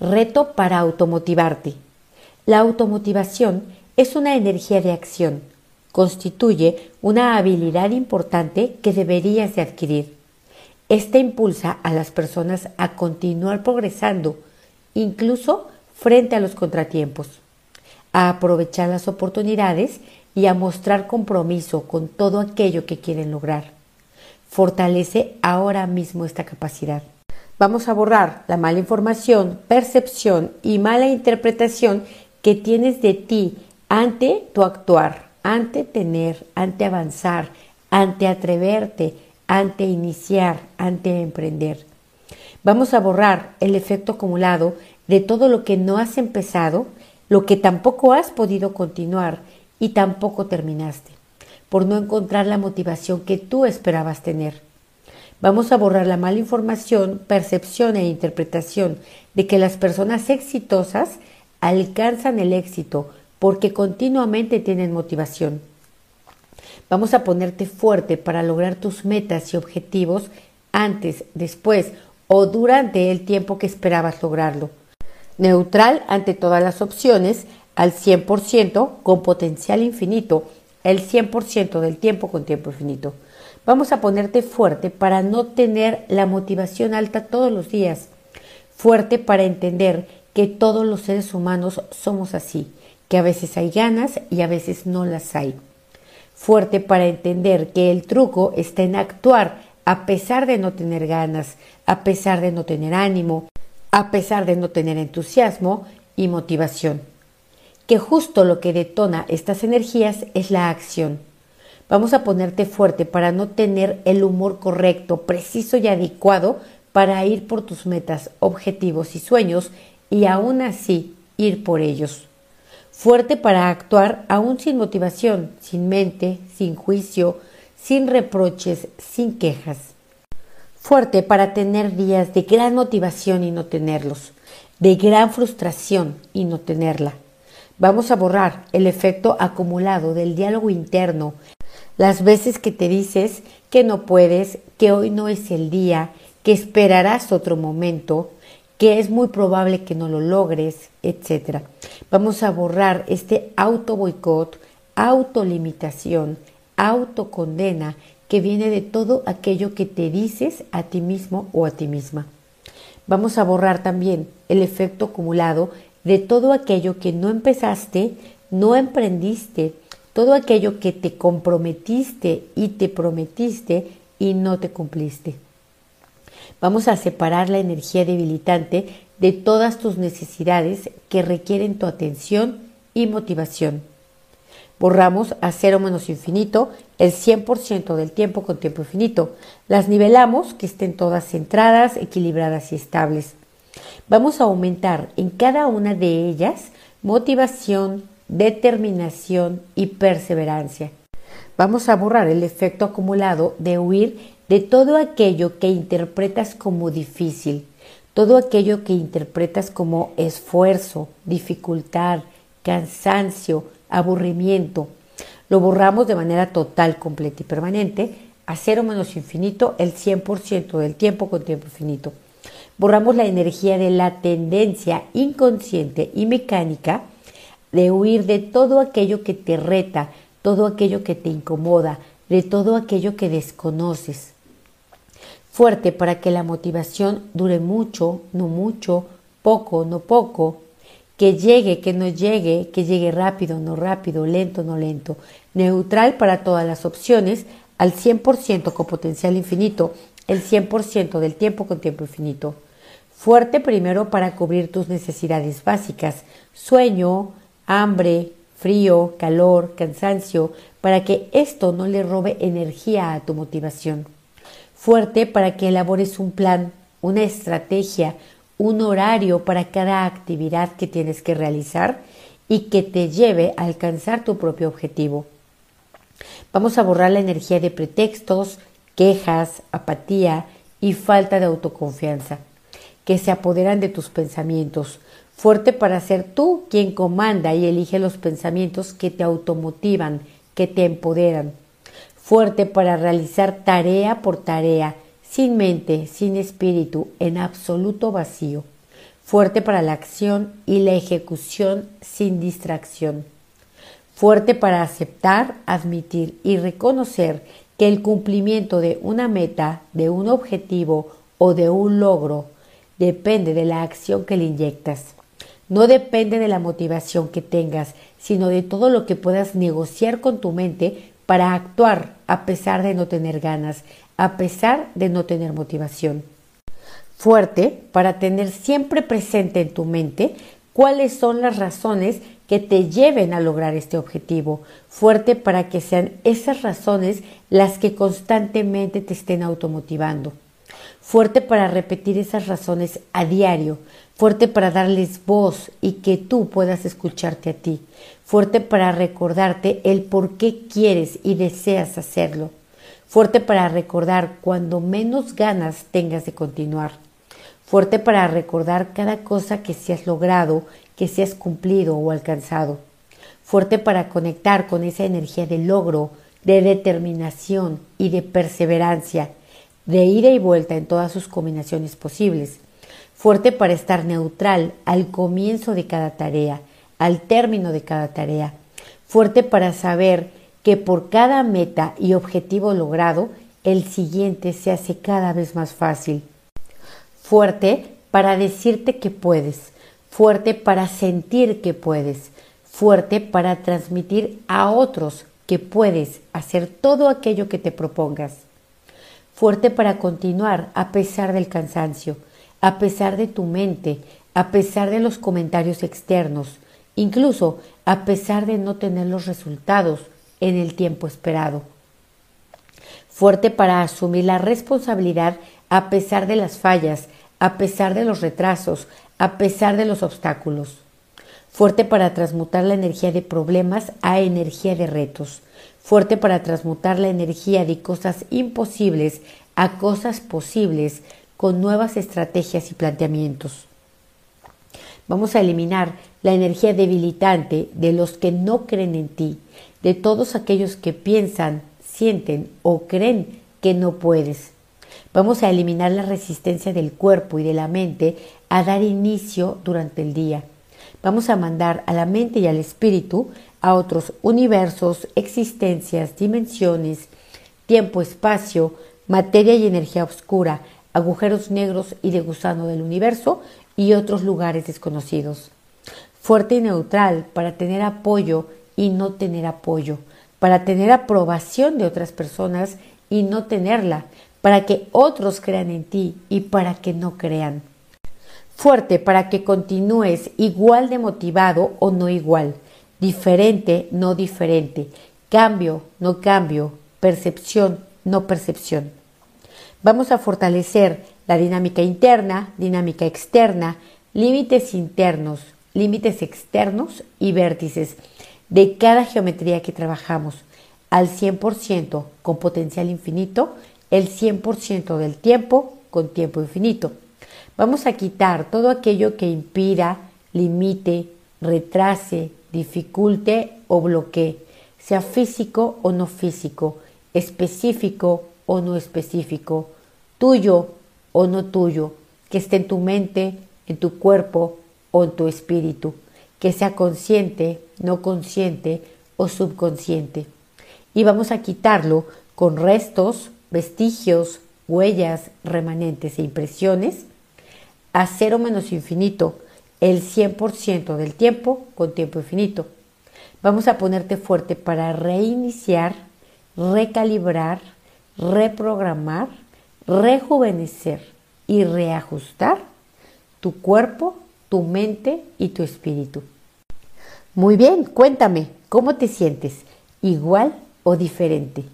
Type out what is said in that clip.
Reto para automotivarte. La automotivación es una energía de acción. Constituye una habilidad importante que deberías de adquirir. Esta impulsa a las personas a continuar progresando, incluso frente a los contratiempos, a aprovechar las oportunidades y a mostrar compromiso con todo aquello que quieren lograr. Fortalece ahora mismo esta capacidad. Vamos a borrar la mala información, percepción y mala interpretación que tienes de ti ante tu actuar, ante tener, ante avanzar, ante atreverte, ante iniciar, ante emprender. Vamos a borrar el efecto acumulado de todo lo que no has empezado, lo que tampoco has podido continuar y tampoco terminaste, por no encontrar la motivación que tú esperabas tener. Vamos a borrar la mala información, percepción e interpretación de que las personas exitosas alcanzan el éxito porque continuamente tienen motivación. Vamos a ponerte fuerte para lograr tus metas y objetivos antes, después o durante el tiempo que esperabas lograrlo. Neutral ante todas las opciones, al 100% con potencial infinito, el 100% del tiempo con tiempo infinito. Vamos a ponerte fuerte para no tener la motivación alta todos los días. Fuerte para entender que todos los seres humanos somos así, que a veces hay ganas y a veces no las hay. Fuerte para entender que el truco está en actuar a pesar de no tener ganas, a pesar de no tener ánimo, a pesar de no tener entusiasmo y motivación. Que justo lo que detona estas energías es la acción. Vamos a ponerte fuerte para no tener el humor correcto, preciso y adecuado para ir por tus metas, objetivos y sueños y aún así ir por ellos. Fuerte para actuar aún sin motivación, sin mente, sin juicio, sin reproches, sin quejas. Fuerte para tener días de gran motivación y no tenerlos, de gran frustración y no tenerla. Vamos a borrar el efecto acumulado del diálogo interno las veces que te dices que no puedes, que hoy no es el día, que esperarás otro momento, que es muy probable que no lo logres, etc. Vamos a borrar este auto boicot, autolimitación, autocondena que viene de todo aquello que te dices a ti mismo o a ti misma. Vamos a borrar también el efecto acumulado de todo aquello que no empezaste, no emprendiste, todo aquello que te comprometiste y te prometiste y no te cumpliste. Vamos a separar la energía debilitante de todas tus necesidades que requieren tu atención y motivación. Borramos a cero menos infinito el 100% del tiempo con tiempo infinito. Las nivelamos que estén todas centradas, equilibradas y estables. Vamos a aumentar en cada una de ellas motivación, determinación y perseverancia. Vamos a borrar el efecto acumulado de huir de todo aquello que interpretas como difícil, todo aquello que interpretas como esfuerzo, dificultad, cansancio, aburrimiento. Lo borramos de manera total, completa y permanente a cero menos infinito el 100% del tiempo con tiempo infinito. Borramos la energía de la tendencia inconsciente y mecánica de huir de todo aquello que te reta, todo aquello que te incomoda, de todo aquello que desconoces. Fuerte para que la motivación dure mucho, no mucho, poco, no poco, que llegue, que no llegue, que llegue rápido, no rápido, lento, no lento, neutral para todas las opciones, al 100% con potencial infinito, el 100% del tiempo con tiempo infinito. Fuerte primero para cubrir tus necesidades básicas, sueño, hambre, frío, calor, cansancio, para que esto no le robe energía a tu motivación. Fuerte para que elabores un plan, una estrategia, un horario para cada actividad que tienes que realizar y que te lleve a alcanzar tu propio objetivo. Vamos a borrar la energía de pretextos, quejas, apatía y falta de autoconfianza que se apoderan de tus pensamientos, fuerte para ser tú quien comanda y elige los pensamientos que te automotivan, que te empoderan, fuerte para realizar tarea por tarea, sin mente, sin espíritu, en absoluto vacío, fuerte para la acción y la ejecución sin distracción, fuerte para aceptar, admitir y reconocer que el cumplimiento de una meta, de un objetivo o de un logro depende de la acción que le inyectas. No depende de la motivación que tengas, sino de todo lo que puedas negociar con tu mente para actuar a pesar de no tener ganas, a pesar de no tener motivación. Fuerte para tener siempre presente en tu mente cuáles son las razones que te lleven a lograr este objetivo. Fuerte para que sean esas razones las que constantemente te estén automotivando. Fuerte para repetir esas razones a diario. Fuerte para darles voz y que tú puedas escucharte a ti. Fuerte para recordarte el por qué quieres y deseas hacerlo. Fuerte para recordar cuando menos ganas tengas de continuar. Fuerte para recordar cada cosa que se has logrado, que se has cumplido o alcanzado. Fuerte para conectar con esa energía de logro, de determinación y de perseverancia, de ida y vuelta en todas sus combinaciones posibles. Fuerte para estar neutral al comienzo de cada tarea, al término de cada tarea. Fuerte para saber que por cada meta y objetivo logrado, el siguiente se hace cada vez más fácil. Fuerte para decirte que puedes, fuerte para sentir que puedes, fuerte para transmitir a otros que puedes hacer todo aquello que te propongas, fuerte para continuar a pesar del cansancio, a pesar de tu mente, a pesar de los comentarios externos, incluso a pesar de no tener los resultados en el tiempo esperado. Fuerte para asumir la responsabilidad a pesar de las fallas, a pesar de los retrasos, a pesar de los obstáculos. Fuerte para transmutar la energía de problemas a energía de retos. Fuerte para transmutar la energía de cosas imposibles a cosas posibles con nuevas estrategias y planteamientos. Vamos a eliminar la energía debilitante de los que no creen en ti, de todos aquellos que piensan, sienten o creen que no puedes. Vamos a eliminar la resistencia del cuerpo y de la mente a dar inicio durante el día. Vamos a mandar a la mente y al espíritu a otros universos, existencias, dimensiones, tiempo, espacio, materia y energía oscura, agujeros negros y de gusano del universo y otros lugares desconocidos. Fuerte y neutral para tener apoyo y no tener apoyo, para tener aprobación de otras personas y no tenerla, para que otros crean en ti y para que no crean. Fuerte para que continúes igual de motivado o no igual, diferente, no diferente, cambio, no cambio, percepción, no percepción. Vamos a fortalecer la dinámica interna, dinámica externa, límites internos, límites externos y vértices de cada geometría que trabajamos al 100% con potencial infinito, el 100% del tiempo con tiempo infinito. Vamos a quitar todo aquello que impida, limite, retrase, dificulte o bloquee, sea físico o no físico, específico o no específico, tuyo o no tuyo, que esté en tu mente, en tu cuerpo o en tu espíritu, que sea consciente, no consciente o subconsciente. Y vamos a quitarlo con restos, vestigios, huellas, remanentes e impresiones a cero menos infinito, el 100% del tiempo con tiempo infinito. Vamos a ponerte fuerte para reiniciar, recalibrar, reprogramar rejuvenecer y reajustar tu cuerpo, tu mente y tu espíritu. Muy bien, cuéntame, ¿cómo te sientes? ¿Igual o diferente?